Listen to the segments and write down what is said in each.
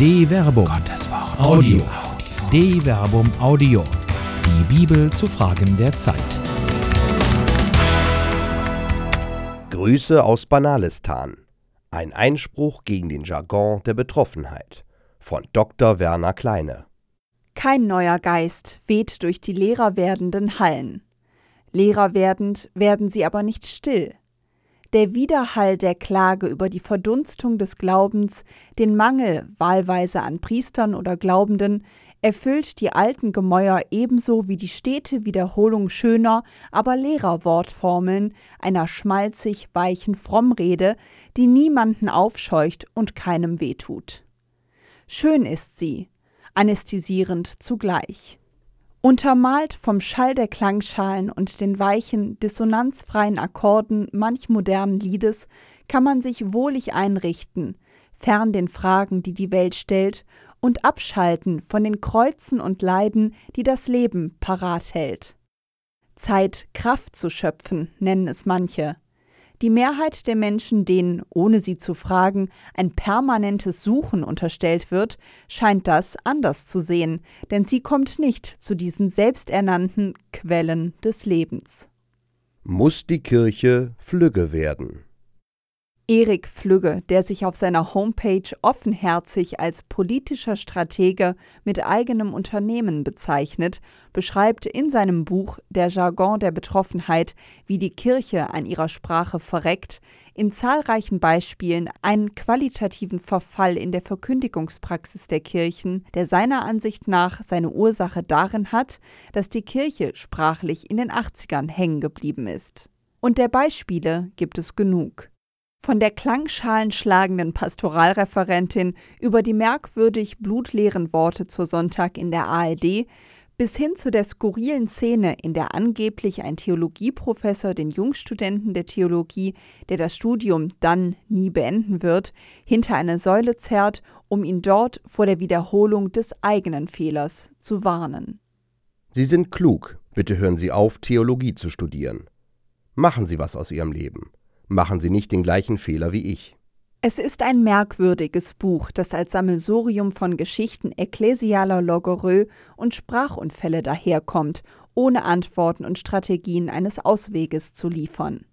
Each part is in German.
De Verbum. Gottes Wort. Audio. De Verbum Audio. Die Bibel zu Fragen der Zeit. Grüße aus Banalistan. Ein Einspruch gegen den Jargon der Betroffenheit von Dr. Werner Kleine. Kein neuer Geist weht durch die leerer werdenden Hallen. Leerer werdend werden sie aber nicht still. Der Widerhall der Klage über die Verdunstung des Glaubens, den Mangel wahlweise an Priestern oder Glaubenden, erfüllt die alten Gemäuer ebenso wie die stete Wiederholung schöner, aber leerer Wortformeln einer schmalzig weichen Frommrede, die niemanden aufscheucht und keinem wehtut. Schön ist sie, anästhesierend zugleich. Untermalt vom Schall der Klangschalen und den weichen, dissonanzfreien Akkorden manch modernen Liedes kann man sich wohlig einrichten, fern den Fragen, die die Welt stellt, und abschalten von den Kreuzen und Leiden, die das Leben parat hält. Zeit, Kraft zu schöpfen, nennen es manche, die Mehrheit der Menschen, denen, ohne sie zu fragen, ein permanentes Suchen unterstellt wird, scheint das anders zu sehen, denn sie kommt nicht zu diesen selbsternannten Quellen des Lebens. Muss die Kirche flügge werden? Erik Flügge, der sich auf seiner Homepage offenherzig als politischer Stratege mit eigenem Unternehmen bezeichnet, beschreibt in seinem Buch Der Jargon der Betroffenheit, wie die Kirche an ihrer Sprache verreckt, in zahlreichen Beispielen einen qualitativen Verfall in der Verkündigungspraxis der Kirchen, der seiner Ansicht nach seine Ursache darin hat, dass die Kirche sprachlich in den 80ern hängen geblieben ist. Und der Beispiele gibt es genug. Von der klangschalenschlagenden Pastoralreferentin über die merkwürdig blutleeren Worte zur Sonntag in der ARD bis hin zu der skurrilen Szene, in der angeblich ein Theologieprofessor den Jungstudenten der Theologie, der das Studium dann nie beenden wird, hinter eine Säule zerrt, um ihn dort vor der Wiederholung des eigenen Fehlers zu warnen. Sie sind klug, bitte hören Sie auf, Theologie zu studieren. Machen Sie was aus Ihrem Leben. Machen Sie nicht den gleichen Fehler wie ich. Es ist ein merkwürdiges Buch, das als Sammelsurium von Geschichten ekklesialer Logorö und Sprachunfälle daherkommt, ohne Antworten und Strategien eines Ausweges zu liefern.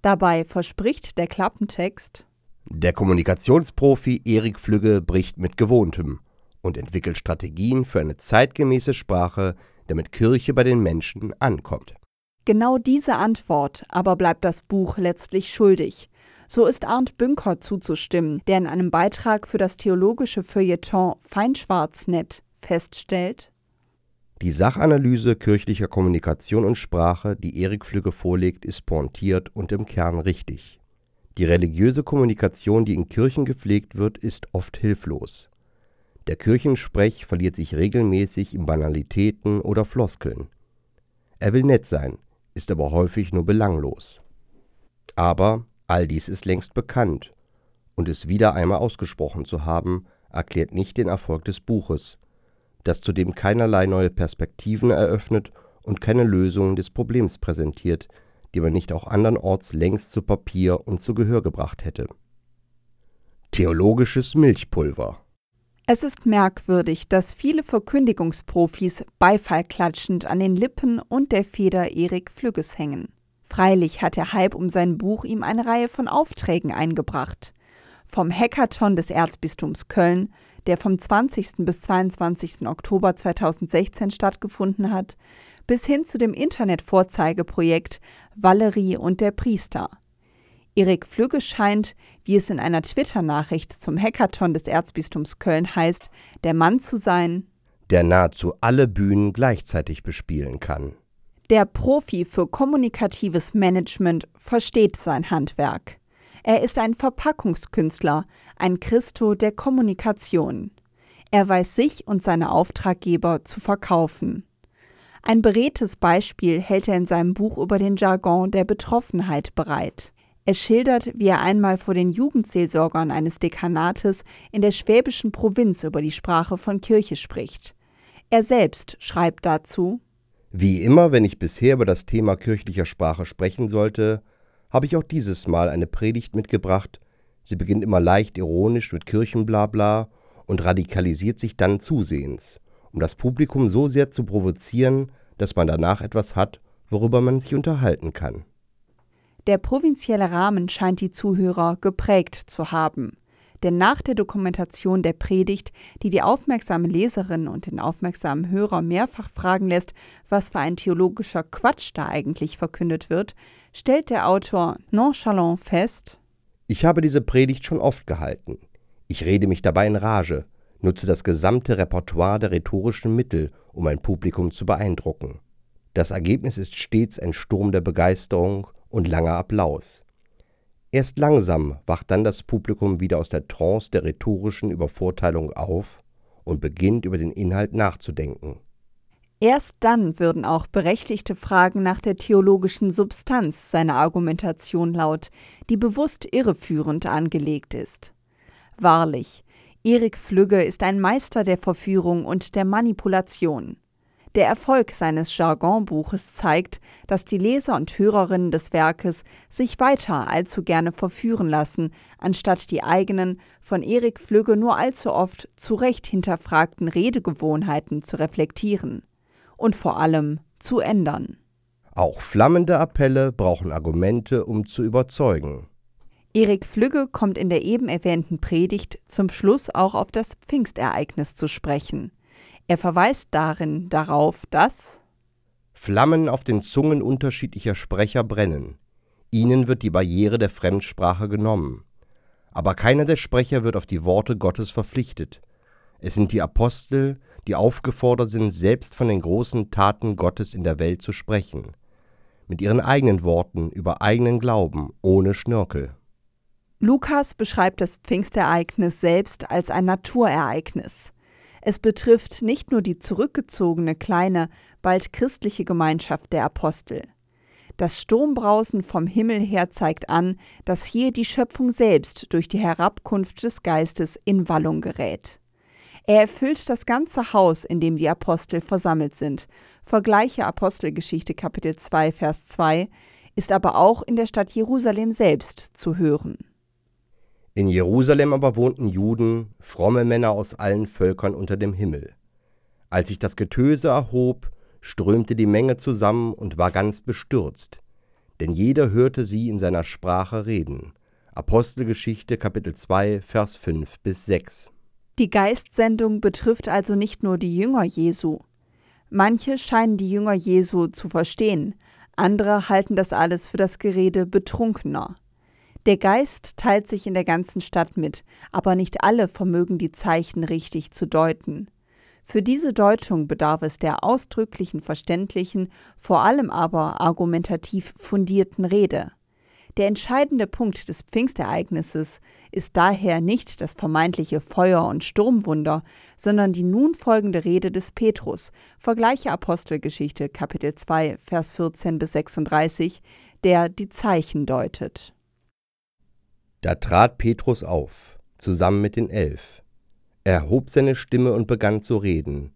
Dabei verspricht der Klappentext Der Kommunikationsprofi Erik Flügge bricht mit Gewohntem und entwickelt Strategien für eine zeitgemäße Sprache, damit Kirche bei den Menschen ankommt. Genau diese Antwort aber bleibt das Buch letztlich schuldig. So ist Arndt Bünker zuzustimmen, der in einem Beitrag für das theologische Feuilleton Feinschwarznet feststellt, die Sachanalyse kirchlicher Kommunikation und Sprache, die Erik Flügge vorlegt, ist pointiert und im Kern richtig. Die religiöse Kommunikation, die in Kirchen gepflegt wird, ist oft hilflos. Der Kirchensprech verliert sich regelmäßig in Banalitäten oder Floskeln. Er will nett sein, ist aber häufig nur belanglos. Aber all dies ist längst bekannt, und es wieder einmal ausgesprochen zu haben, erklärt nicht den Erfolg des Buches, das zudem keinerlei neue Perspektiven eröffnet und keine Lösungen des Problems präsentiert, die man nicht auch andernorts längst zu Papier und zu Gehör gebracht hätte. Theologisches Milchpulver es ist merkwürdig, dass viele Verkündigungsprofis beifallklatschend an den Lippen und der Feder Erik Flügges hängen. Freilich hat der Hype um sein Buch ihm eine Reihe von Aufträgen eingebracht. Vom Hackathon des Erzbistums Köln, der vom 20. bis 22. Oktober 2016 stattgefunden hat, bis hin zu dem Internetvorzeigeprojekt Valerie und der Priester. Erik Flügge scheint, wie es in einer Twitter-Nachricht zum Hackathon des Erzbistums Köln heißt, der Mann zu sein, der nahezu alle Bühnen gleichzeitig bespielen kann. Der Profi für kommunikatives Management versteht sein Handwerk. Er ist ein Verpackungskünstler, ein Christo der Kommunikation. Er weiß sich und seine Auftraggeber zu verkaufen. Ein beredtes Beispiel hält er in seinem Buch über den Jargon der Betroffenheit bereit. Er schildert, wie er einmal vor den Jugendseelsorgern eines Dekanates in der schwäbischen Provinz über die Sprache von Kirche spricht. Er selbst schreibt dazu Wie immer, wenn ich bisher über das Thema kirchlicher Sprache sprechen sollte, habe ich auch dieses Mal eine Predigt mitgebracht. Sie beginnt immer leicht ironisch mit Kirchenblabla und radikalisiert sich dann zusehends, um das Publikum so sehr zu provozieren, dass man danach etwas hat, worüber man sich unterhalten kann. Der provinzielle Rahmen scheint die Zuhörer geprägt zu haben. Denn nach der Dokumentation der Predigt, die die aufmerksame Leserin und den aufmerksamen Hörer mehrfach fragen lässt, was für ein theologischer Quatsch da eigentlich verkündet wird, stellt der Autor nonchalant fest: Ich habe diese Predigt schon oft gehalten. Ich rede mich dabei in Rage, nutze das gesamte Repertoire der rhetorischen Mittel, um ein Publikum zu beeindrucken. Das Ergebnis ist stets ein Sturm der Begeisterung und langer Applaus. Erst langsam wacht dann das Publikum wieder aus der Trance der rhetorischen Übervorteilung auf und beginnt über den Inhalt nachzudenken. Erst dann würden auch berechtigte Fragen nach der theologischen Substanz seiner Argumentation laut, die bewusst irreführend angelegt ist. Wahrlich, Erik Flügge ist ein Meister der Verführung und der Manipulation. Der Erfolg seines Jargonbuches zeigt, dass die Leser und Hörerinnen des Werkes sich weiter allzu gerne verführen lassen, anstatt die eigenen, von Erik Flügge nur allzu oft zu Recht hinterfragten Redegewohnheiten zu reflektieren und vor allem zu ändern. Auch flammende Appelle brauchen Argumente, um zu überzeugen. Erik Flügge kommt in der eben erwähnten Predigt zum Schluss auch auf das Pfingstereignis zu sprechen. Er verweist darin darauf, dass Flammen auf den Zungen unterschiedlicher Sprecher brennen. Ihnen wird die Barriere der Fremdsprache genommen. Aber keiner der Sprecher wird auf die Worte Gottes verpflichtet. Es sind die Apostel, die aufgefordert sind, selbst von den großen Taten Gottes in der Welt zu sprechen. Mit ihren eigenen Worten über eigenen Glauben, ohne Schnörkel. Lukas beschreibt das Pfingstereignis selbst als ein Naturereignis. Es betrifft nicht nur die zurückgezogene kleine, bald christliche Gemeinschaft der Apostel. Das Sturmbrausen vom Himmel her zeigt an, dass hier die Schöpfung selbst durch die Herabkunft des Geistes in Wallung gerät. Er erfüllt das ganze Haus, in dem die Apostel versammelt sind. Vergleiche Apostelgeschichte Kapitel 2 Vers 2 ist aber auch in der Stadt Jerusalem selbst zu hören. In Jerusalem aber wohnten Juden, fromme Männer aus allen Völkern unter dem Himmel. Als sich das Getöse erhob, strömte die Menge zusammen und war ganz bestürzt, denn jeder hörte sie in seiner Sprache reden. Apostelgeschichte Kapitel 2 Vers 5 bis 6. Die Geistsendung betrifft also nicht nur die Jünger Jesu. Manche scheinen die Jünger Jesu zu verstehen, andere halten das alles für das Gerede Betrunkener. Der Geist teilt sich in der ganzen Stadt mit, aber nicht alle vermögen die Zeichen richtig zu deuten. Für diese Deutung bedarf es der ausdrücklichen, verständlichen, vor allem aber argumentativ fundierten Rede. Der entscheidende Punkt des Pfingstereignisses ist daher nicht das vermeintliche Feuer- und Sturmwunder, sondern die nun folgende Rede des Petrus, vergleiche Apostelgeschichte Kapitel 2, Vers 14 bis 36, der die Zeichen deutet. Da trat Petrus auf, zusammen mit den Elf. Er erhob seine Stimme und begann zu reden.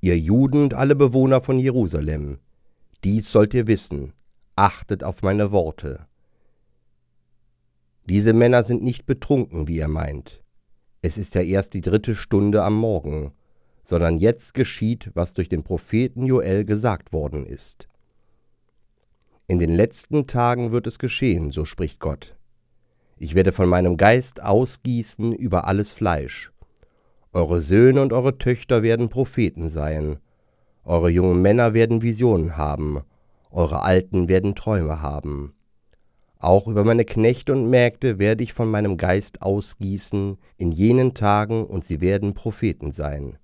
Ihr Juden und alle Bewohner von Jerusalem, dies sollt ihr wissen, achtet auf meine Worte. Diese Männer sind nicht betrunken, wie ihr meint. Es ist ja erst die dritte Stunde am Morgen, sondern jetzt geschieht, was durch den Propheten Joel gesagt worden ist. In den letzten Tagen wird es geschehen, so spricht Gott. Ich werde von meinem Geist ausgießen über alles Fleisch. Eure Söhne und eure Töchter werden Propheten sein. Eure jungen Männer werden Visionen haben. Eure Alten werden Träume haben. Auch über meine Knechte und Mägde werde ich von meinem Geist ausgießen in jenen Tagen, und sie werden Propheten sein.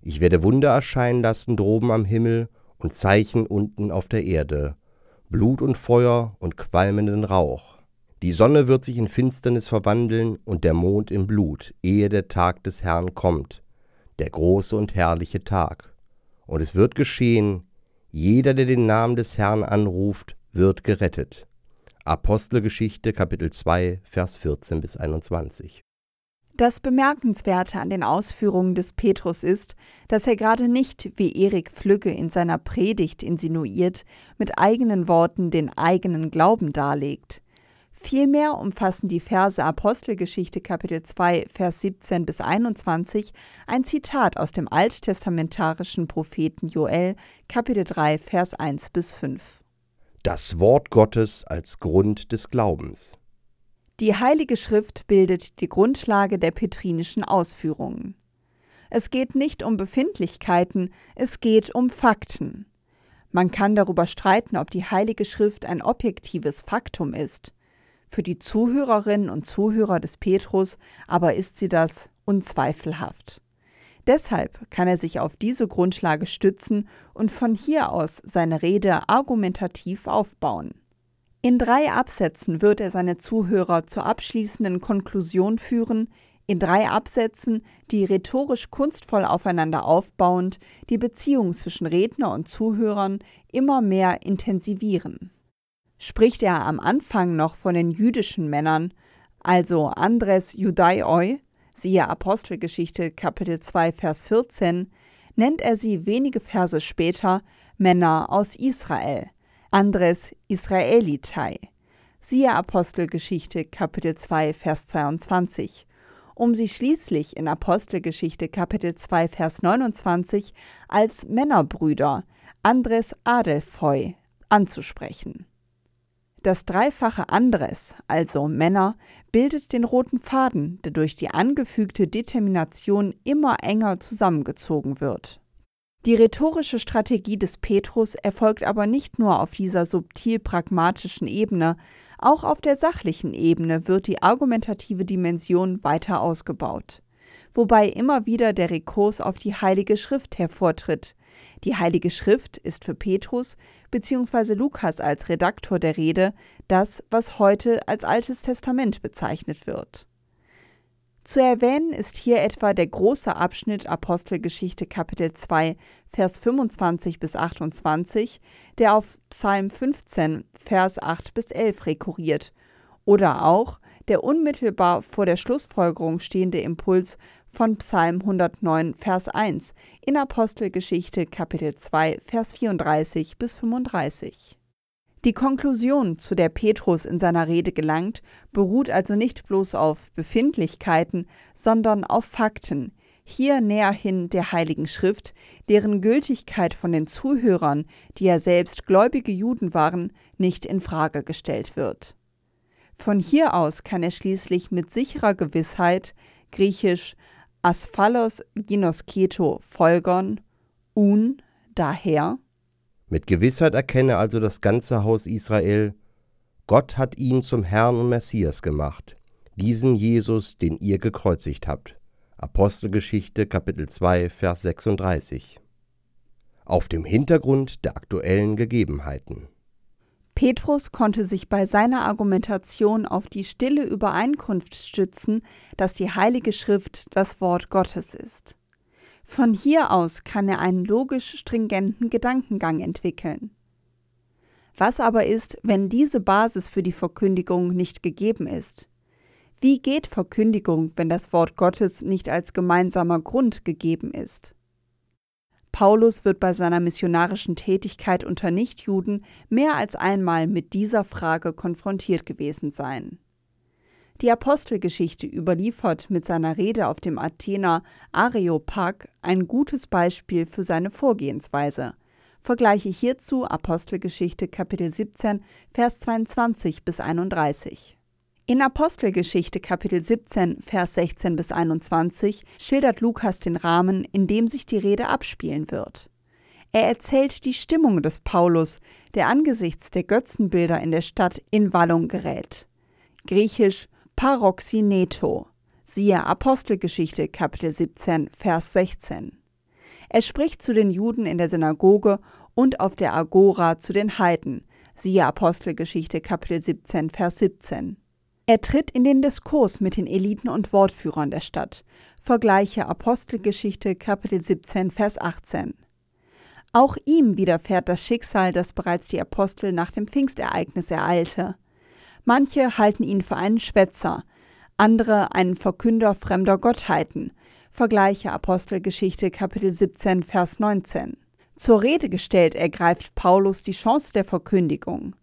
Ich werde Wunder erscheinen lassen droben am Himmel und Zeichen unten auf der Erde, Blut und Feuer und qualmenden Rauch. Die Sonne wird sich in Finsternis verwandeln und der Mond in Blut, ehe der Tag des Herrn kommt, der große und herrliche Tag. Und es wird geschehen, jeder, der den Namen des Herrn anruft, wird gerettet. Apostelgeschichte Kapitel 2 Vers 14 bis 21. Das Bemerkenswerte an den Ausführungen des Petrus ist, dass er gerade nicht, wie Erik Flügge in seiner Predigt insinuiert, mit eigenen Worten den eigenen Glauben darlegt. Vielmehr umfassen die Verse Apostelgeschichte Kapitel 2 Vers 17 bis 21 ein Zitat aus dem alttestamentarischen Propheten Joel Kapitel 3 Vers 1 bis 5. Das Wort Gottes als Grund des Glaubens. Die Heilige Schrift bildet die Grundlage der petrinischen Ausführungen. Es geht nicht um Befindlichkeiten, es geht um Fakten. Man kann darüber streiten, ob die Heilige Schrift ein objektives Faktum ist. Für die Zuhörerinnen und Zuhörer des Petrus aber ist sie das unzweifelhaft. Deshalb kann er sich auf diese Grundlage stützen und von hier aus seine Rede argumentativ aufbauen. In drei Absätzen wird er seine Zuhörer zur abschließenden Konklusion führen, in drei Absätzen, die rhetorisch kunstvoll aufeinander aufbauend die Beziehung zwischen Redner und Zuhörern immer mehr intensivieren spricht er am Anfang noch von den jüdischen Männern, also Andres Judaioi, siehe Apostelgeschichte Kapitel 2 Vers 14, nennt er sie wenige Verse später Männer aus Israel, Andres Israelitai, siehe Apostelgeschichte Kapitel 2 Vers 22, um sie schließlich in Apostelgeschichte Kapitel 2 Vers 29 als Männerbrüder Andres Adelphoi anzusprechen. Das dreifache Andres, also Männer, bildet den roten Faden, der durch die angefügte Determination immer enger zusammengezogen wird. Die rhetorische Strategie des Petrus erfolgt aber nicht nur auf dieser subtil pragmatischen Ebene, auch auf der sachlichen Ebene wird die argumentative Dimension weiter ausgebaut, wobei immer wieder der Rekurs auf die Heilige Schrift hervortritt, die Heilige Schrift ist für Petrus bzw. Lukas als Redaktor der Rede das, was heute als Altes Testament bezeichnet wird. Zu erwähnen ist hier etwa der große Abschnitt Apostelgeschichte Kapitel 2, Vers 25 bis 28, der auf Psalm 15, Vers 8 bis 11 rekurriert, oder auch der unmittelbar vor der Schlussfolgerung stehende Impuls von Psalm 109, Vers 1 in Apostelgeschichte Kapitel 2, Vers 34 bis 35. Die Konklusion, zu der Petrus in seiner Rede gelangt, beruht also nicht bloß auf Befindlichkeiten, sondern auf Fakten, hier näher hin der Heiligen Schrift, deren Gültigkeit von den Zuhörern, die ja selbst gläubige Juden waren, nicht in Frage gestellt wird. Von hier aus kann er schließlich mit sicherer Gewissheit, griechisch Asphalos Ginosketo folgern, un daher. Mit Gewissheit erkenne also das ganze Haus Israel, Gott hat ihn zum Herrn und Messias gemacht, diesen Jesus, den ihr gekreuzigt habt. Apostelgeschichte Kapitel 2 Vers 36. Auf dem Hintergrund der aktuellen Gegebenheiten. Petrus konnte sich bei seiner Argumentation auf die stille Übereinkunft stützen, dass die Heilige Schrift das Wort Gottes ist. Von hier aus kann er einen logisch stringenten Gedankengang entwickeln. Was aber ist, wenn diese Basis für die Verkündigung nicht gegeben ist? Wie geht Verkündigung, wenn das Wort Gottes nicht als gemeinsamer Grund gegeben ist? Paulus wird bei seiner missionarischen Tätigkeit unter Nichtjuden mehr als einmal mit dieser Frage konfrontiert gewesen sein. Die Apostelgeschichte überliefert mit seiner Rede auf dem Athener Areopag ein gutes Beispiel für seine Vorgehensweise. Vergleiche hierzu Apostelgeschichte Kapitel 17, Vers 22 bis 31. In Apostelgeschichte Kapitel 17, Vers 16 bis 21 schildert Lukas den Rahmen, in dem sich die Rede abspielen wird. Er erzählt die Stimmung des Paulus, der angesichts der Götzenbilder in der Stadt in Wallung gerät. Griechisch Paroxineto. Siehe Apostelgeschichte Kapitel 17, Vers 16. Er spricht zu den Juden in der Synagoge und auf der Agora zu den Heiden. Siehe Apostelgeschichte Kapitel 17, Vers 17. Er tritt in den Diskurs mit den Eliten und Wortführern der Stadt. Vergleiche Apostelgeschichte Kapitel 17 Vers 18. Auch ihm widerfährt das Schicksal, das bereits die Apostel nach dem Pfingstereignis ereilte. Manche halten ihn für einen Schwätzer, andere einen Verkünder fremder Gottheiten. Vergleiche Apostelgeschichte Kapitel 17 Vers 19. Zur Rede gestellt ergreift Paulus die Chance der Verkündigung.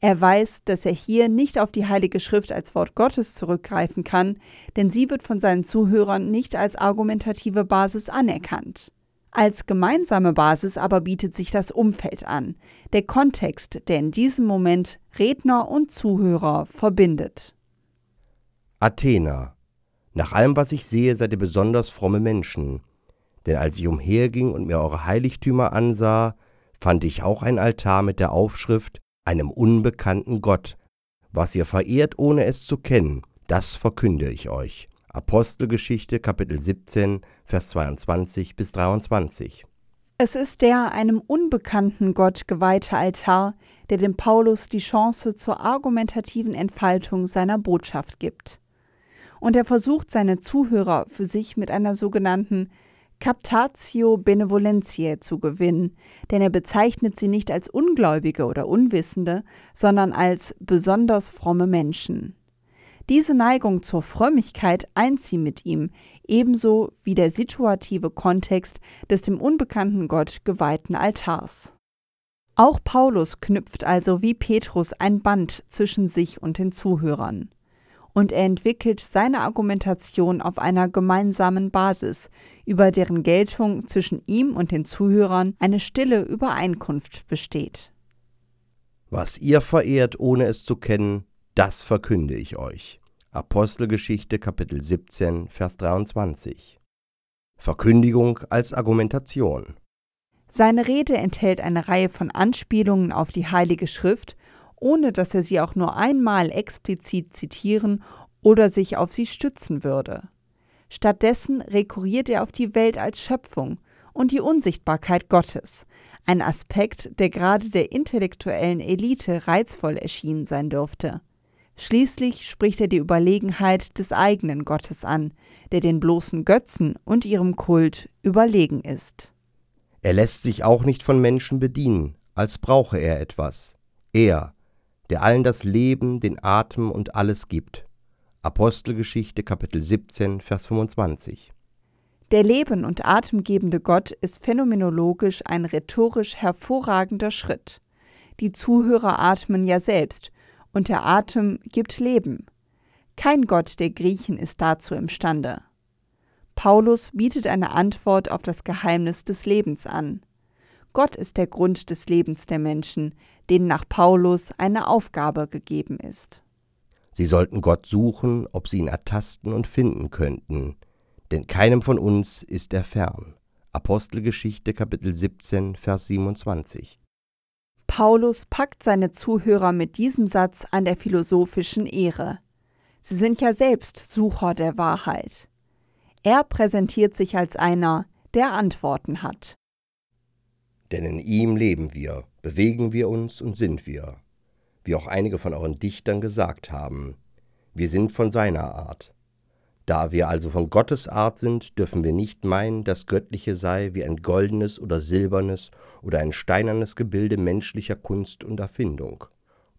Er weiß, dass er hier nicht auf die Heilige Schrift als Wort Gottes zurückgreifen kann, denn sie wird von seinen Zuhörern nicht als argumentative Basis anerkannt. Als gemeinsame Basis aber bietet sich das Umfeld an, der Kontext, der in diesem Moment Redner und Zuhörer verbindet. Athena. Nach allem, was ich sehe, seid ihr besonders fromme Menschen. Denn als ich umherging und mir eure Heiligtümer ansah, fand ich auch ein Altar mit der Aufschrift einem unbekannten Gott. Was ihr verehrt, ohne es zu kennen, das verkünde ich euch. Apostelgeschichte Kapitel 17, Vers 22 bis 23. Es ist der einem unbekannten Gott geweihte Altar, der dem Paulus die Chance zur argumentativen Entfaltung seiner Botschaft gibt. Und er versucht seine Zuhörer für sich mit einer sogenannten Captatio Benevolentiae zu gewinnen, denn er bezeichnet sie nicht als Ungläubige oder Unwissende, sondern als besonders fromme Menschen. Diese Neigung zur Frömmigkeit eint sie mit ihm, ebenso wie der situative Kontext des dem unbekannten Gott geweihten Altars. Auch Paulus knüpft also wie Petrus ein Band zwischen sich und den Zuhörern und er entwickelt seine Argumentation auf einer gemeinsamen Basis, über deren Geltung zwischen ihm und den Zuhörern eine stille Übereinkunft besteht. Was ihr verehrt, ohne es zu kennen, das verkünde ich euch. Apostelgeschichte Kapitel 17, Vers 23. Verkündigung als Argumentation. Seine Rede enthält eine Reihe von Anspielungen auf die Heilige Schrift ohne dass er sie auch nur einmal explizit zitieren oder sich auf sie stützen würde. Stattdessen rekurriert er auf die Welt als Schöpfung und die Unsichtbarkeit Gottes, ein Aspekt, der gerade der intellektuellen Elite reizvoll erschienen sein dürfte. Schließlich spricht er die Überlegenheit des eigenen Gottes an, der den bloßen Götzen und ihrem Kult überlegen ist. Er lässt sich auch nicht von Menschen bedienen, als brauche er etwas. Er, der allen das Leben, den Atem und alles gibt. Apostelgeschichte Kapitel 17, Vers 25. Der leben- und atemgebende Gott ist phänomenologisch ein rhetorisch hervorragender Schritt. Die Zuhörer atmen ja selbst, und der Atem gibt Leben. Kein Gott der Griechen ist dazu imstande. Paulus bietet eine Antwort auf das Geheimnis des Lebens an. Gott ist der Grund des Lebens der Menschen, denen nach Paulus eine Aufgabe gegeben ist. Sie sollten Gott suchen, ob sie ihn ertasten und finden könnten, denn keinem von uns ist er fern. Apostelgeschichte Kapitel 17, Vers 27. Paulus packt seine Zuhörer mit diesem Satz an der philosophischen Ehre. Sie sind ja selbst Sucher der Wahrheit. Er präsentiert sich als einer, der Antworten hat. Denn in ihm leben wir, bewegen wir uns und sind wir. Wie auch einige von euren Dichtern gesagt haben, wir sind von seiner Art. Da wir also von Gottes Art sind, dürfen wir nicht meinen, das Göttliche sei wie ein goldenes oder silbernes oder ein steinernes Gebilde menschlicher Kunst und Erfindung.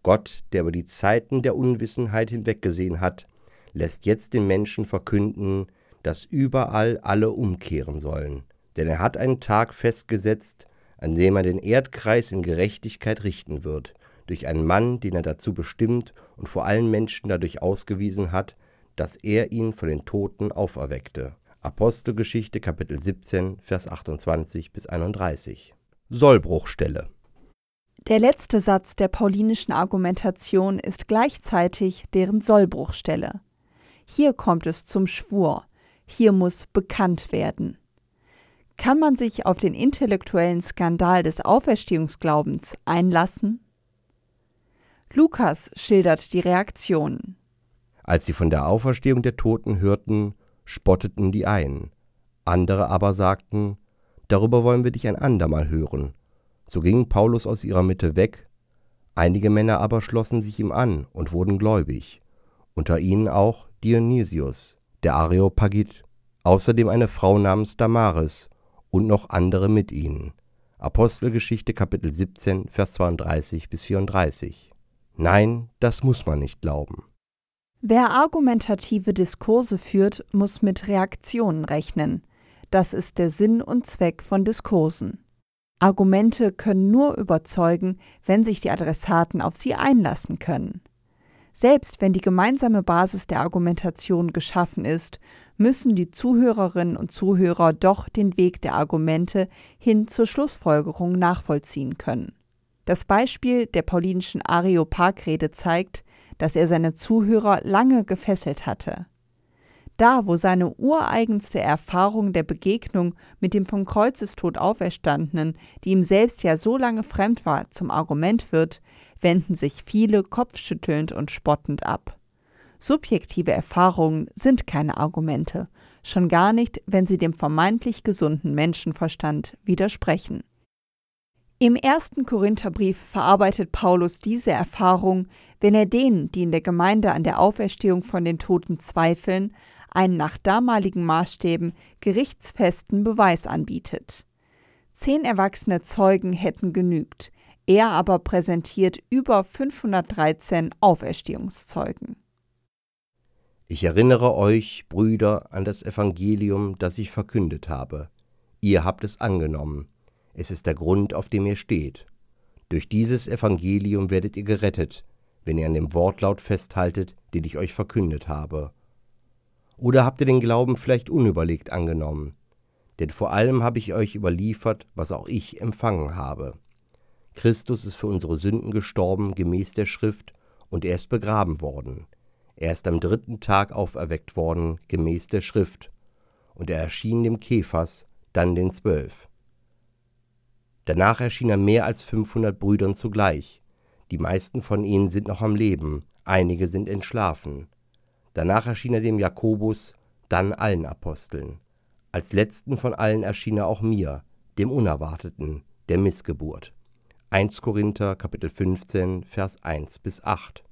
Gott, der über die Zeiten der Unwissenheit hinweggesehen hat, lässt jetzt den Menschen verkünden, dass überall alle umkehren sollen. Denn er hat einen Tag festgesetzt, an dem er den Erdkreis in Gerechtigkeit richten wird, durch einen Mann, den er dazu bestimmt und vor allen Menschen dadurch ausgewiesen hat, dass er ihn von den Toten auferweckte. Apostelgeschichte Kapitel 17, Vers 28 bis 31. Sollbruchstelle. Der letzte Satz der paulinischen Argumentation ist gleichzeitig deren Sollbruchstelle. Hier kommt es zum Schwur, hier muss bekannt werden. Kann man sich auf den intellektuellen Skandal des Auferstehungsglaubens einlassen? Lukas schildert die Reaktionen. Als sie von der Auferstehung der Toten hörten, spotteten die einen. Andere aber sagten, darüber wollen wir dich ein andermal hören. So ging Paulus aus ihrer Mitte weg, einige Männer aber schlossen sich ihm an und wurden gläubig, unter ihnen auch Dionysius, der Areopagit, außerdem eine Frau namens Damaris und noch andere mit ihnen. Apostelgeschichte Kapitel 17, Vers 32 bis 34. Nein, das muss man nicht glauben. Wer argumentative Diskurse führt, muss mit Reaktionen rechnen. Das ist der Sinn und Zweck von Diskursen. Argumente können nur überzeugen, wenn sich die Adressaten auf sie einlassen können. Selbst wenn die gemeinsame Basis der Argumentation geschaffen ist, müssen die Zuhörerinnen und Zuhörer doch den Weg der Argumente hin zur Schlussfolgerung nachvollziehen können. Das Beispiel der paulinischen Areopagrede zeigt, dass er seine Zuhörer lange gefesselt hatte. Da, wo seine ureigenste Erfahrung der Begegnung mit dem vom Kreuzestod Auferstandenen, die ihm selbst ja so lange fremd war, zum Argument wird, wenden sich viele kopfschüttelnd und spottend ab. Subjektive Erfahrungen sind keine Argumente, schon gar nicht, wenn sie dem vermeintlich gesunden Menschenverstand widersprechen. Im ersten Korintherbrief verarbeitet Paulus diese Erfahrung, wenn er denen, die in der Gemeinde an der Auferstehung von den Toten zweifeln, einen nach damaligen Maßstäben gerichtsfesten Beweis anbietet. Zehn erwachsene Zeugen hätten genügt, er aber präsentiert über 513 Auferstehungszeugen. Ich erinnere euch, Brüder, an das Evangelium, das ich verkündet habe. Ihr habt es angenommen. Es ist der Grund, auf dem ihr steht. Durch dieses Evangelium werdet ihr gerettet, wenn ihr an dem Wortlaut festhaltet, den ich euch verkündet habe. Oder habt ihr den Glauben vielleicht unüberlegt angenommen? Denn vor allem habe ich euch überliefert, was auch ich empfangen habe. Christus ist für unsere Sünden gestorben gemäß der Schrift, und er ist begraben worden. Er ist am dritten Tag auferweckt worden gemäß der Schrift, und er erschien dem Kephas, dann den Zwölf. Danach erschien er mehr als 500 Brüdern zugleich. Die meisten von ihnen sind noch am Leben, einige sind entschlafen. Danach erschien er dem Jakobus, dann allen Aposteln. Als letzten von allen erschien er auch mir, dem Unerwarteten, der Missgeburt. 1 Korinther Kapitel 15 Vers 1 bis 8.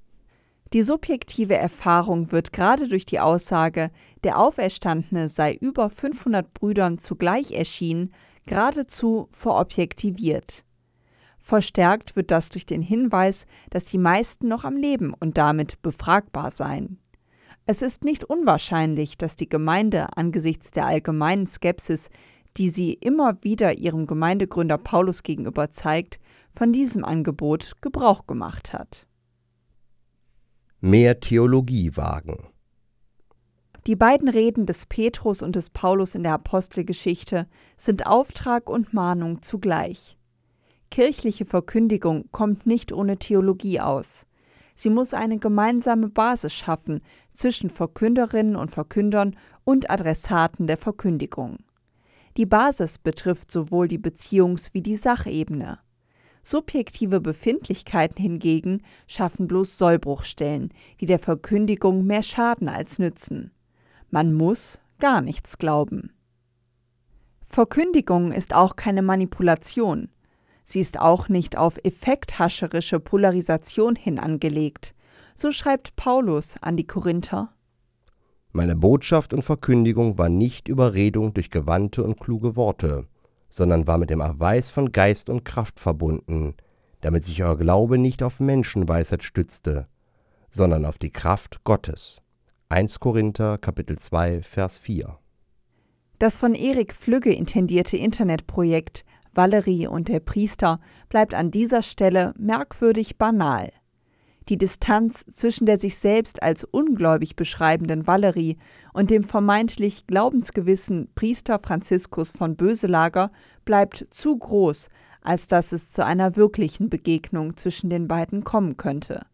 Die subjektive Erfahrung wird gerade durch die Aussage, der Auferstandene sei über 500 Brüdern zugleich erschienen, geradezu verobjektiviert. Verstärkt wird das durch den Hinweis, dass die meisten noch am Leben und damit befragbar seien. Es ist nicht unwahrscheinlich, dass die Gemeinde angesichts der allgemeinen Skepsis, die sie immer wieder ihrem Gemeindegründer Paulus gegenüber zeigt, von diesem Angebot Gebrauch gemacht hat. Mehr Theologie wagen. Die beiden Reden des Petrus und des Paulus in der Apostelgeschichte sind Auftrag und Mahnung zugleich. Kirchliche Verkündigung kommt nicht ohne Theologie aus. Sie muss eine gemeinsame Basis schaffen zwischen Verkünderinnen und Verkündern und Adressaten der Verkündigung. Die Basis betrifft sowohl die Beziehungs- wie die Sachebene. Subjektive Befindlichkeiten hingegen schaffen bloß Sollbruchstellen, die der Verkündigung mehr schaden als nützen. Man muss gar nichts glauben. Verkündigung ist auch keine Manipulation. Sie ist auch nicht auf effekthascherische Polarisation hin angelegt. So schreibt Paulus an die Korinther. Meine Botschaft und Verkündigung war nicht Überredung durch gewandte und kluge Worte, sondern war mit dem Erweis von Geist und Kraft verbunden, damit sich euer Glaube nicht auf Menschenweisheit stützte, sondern auf die Kraft Gottes. 1 Korinther Kapitel 2 Vers 4 Das von Erik Flügge intendierte Internetprojekt Valerie und der Priester bleibt an dieser Stelle merkwürdig banal. Die Distanz zwischen der sich selbst als ungläubig beschreibenden Valerie und dem vermeintlich glaubensgewissen Priester Franziskus von Böselager bleibt zu groß, als dass es zu einer wirklichen Begegnung zwischen den beiden kommen könnte.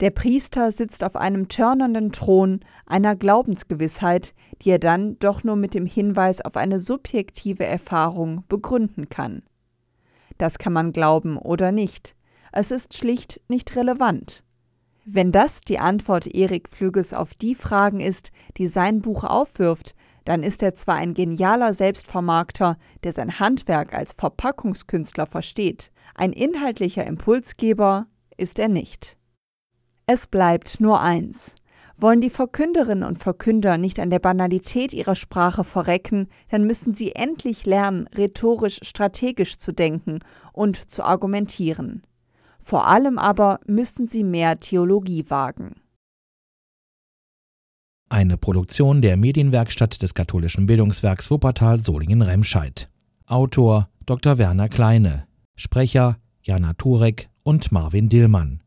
Der Priester sitzt auf einem törnernden Thron einer Glaubensgewissheit, die er dann doch nur mit dem Hinweis auf eine subjektive Erfahrung begründen kann. Das kann man glauben oder nicht. Es ist schlicht nicht relevant. Wenn das die Antwort Erik Flügges auf die Fragen ist, die sein Buch aufwirft, dann ist er zwar ein genialer Selbstvermarkter, der sein Handwerk als Verpackungskünstler versteht, ein inhaltlicher Impulsgeber ist er nicht. Es bleibt nur eins. Wollen die Verkünderinnen und Verkünder nicht an der Banalität ihrer Sprache verrecken, dann müssen sie endlich lernen, rhetorisch strategisch zu denken und zu argumentieren. Vor allem aber müssen sie mehr Theologie wagen. Eine Produktion der Medienwerkstatt des katholischen Bildungswerks Wuppertal Solingen-Remscheid. Autor Dr. Werner Kleine. Sprecher Jana Turek und Marvin Dillmann.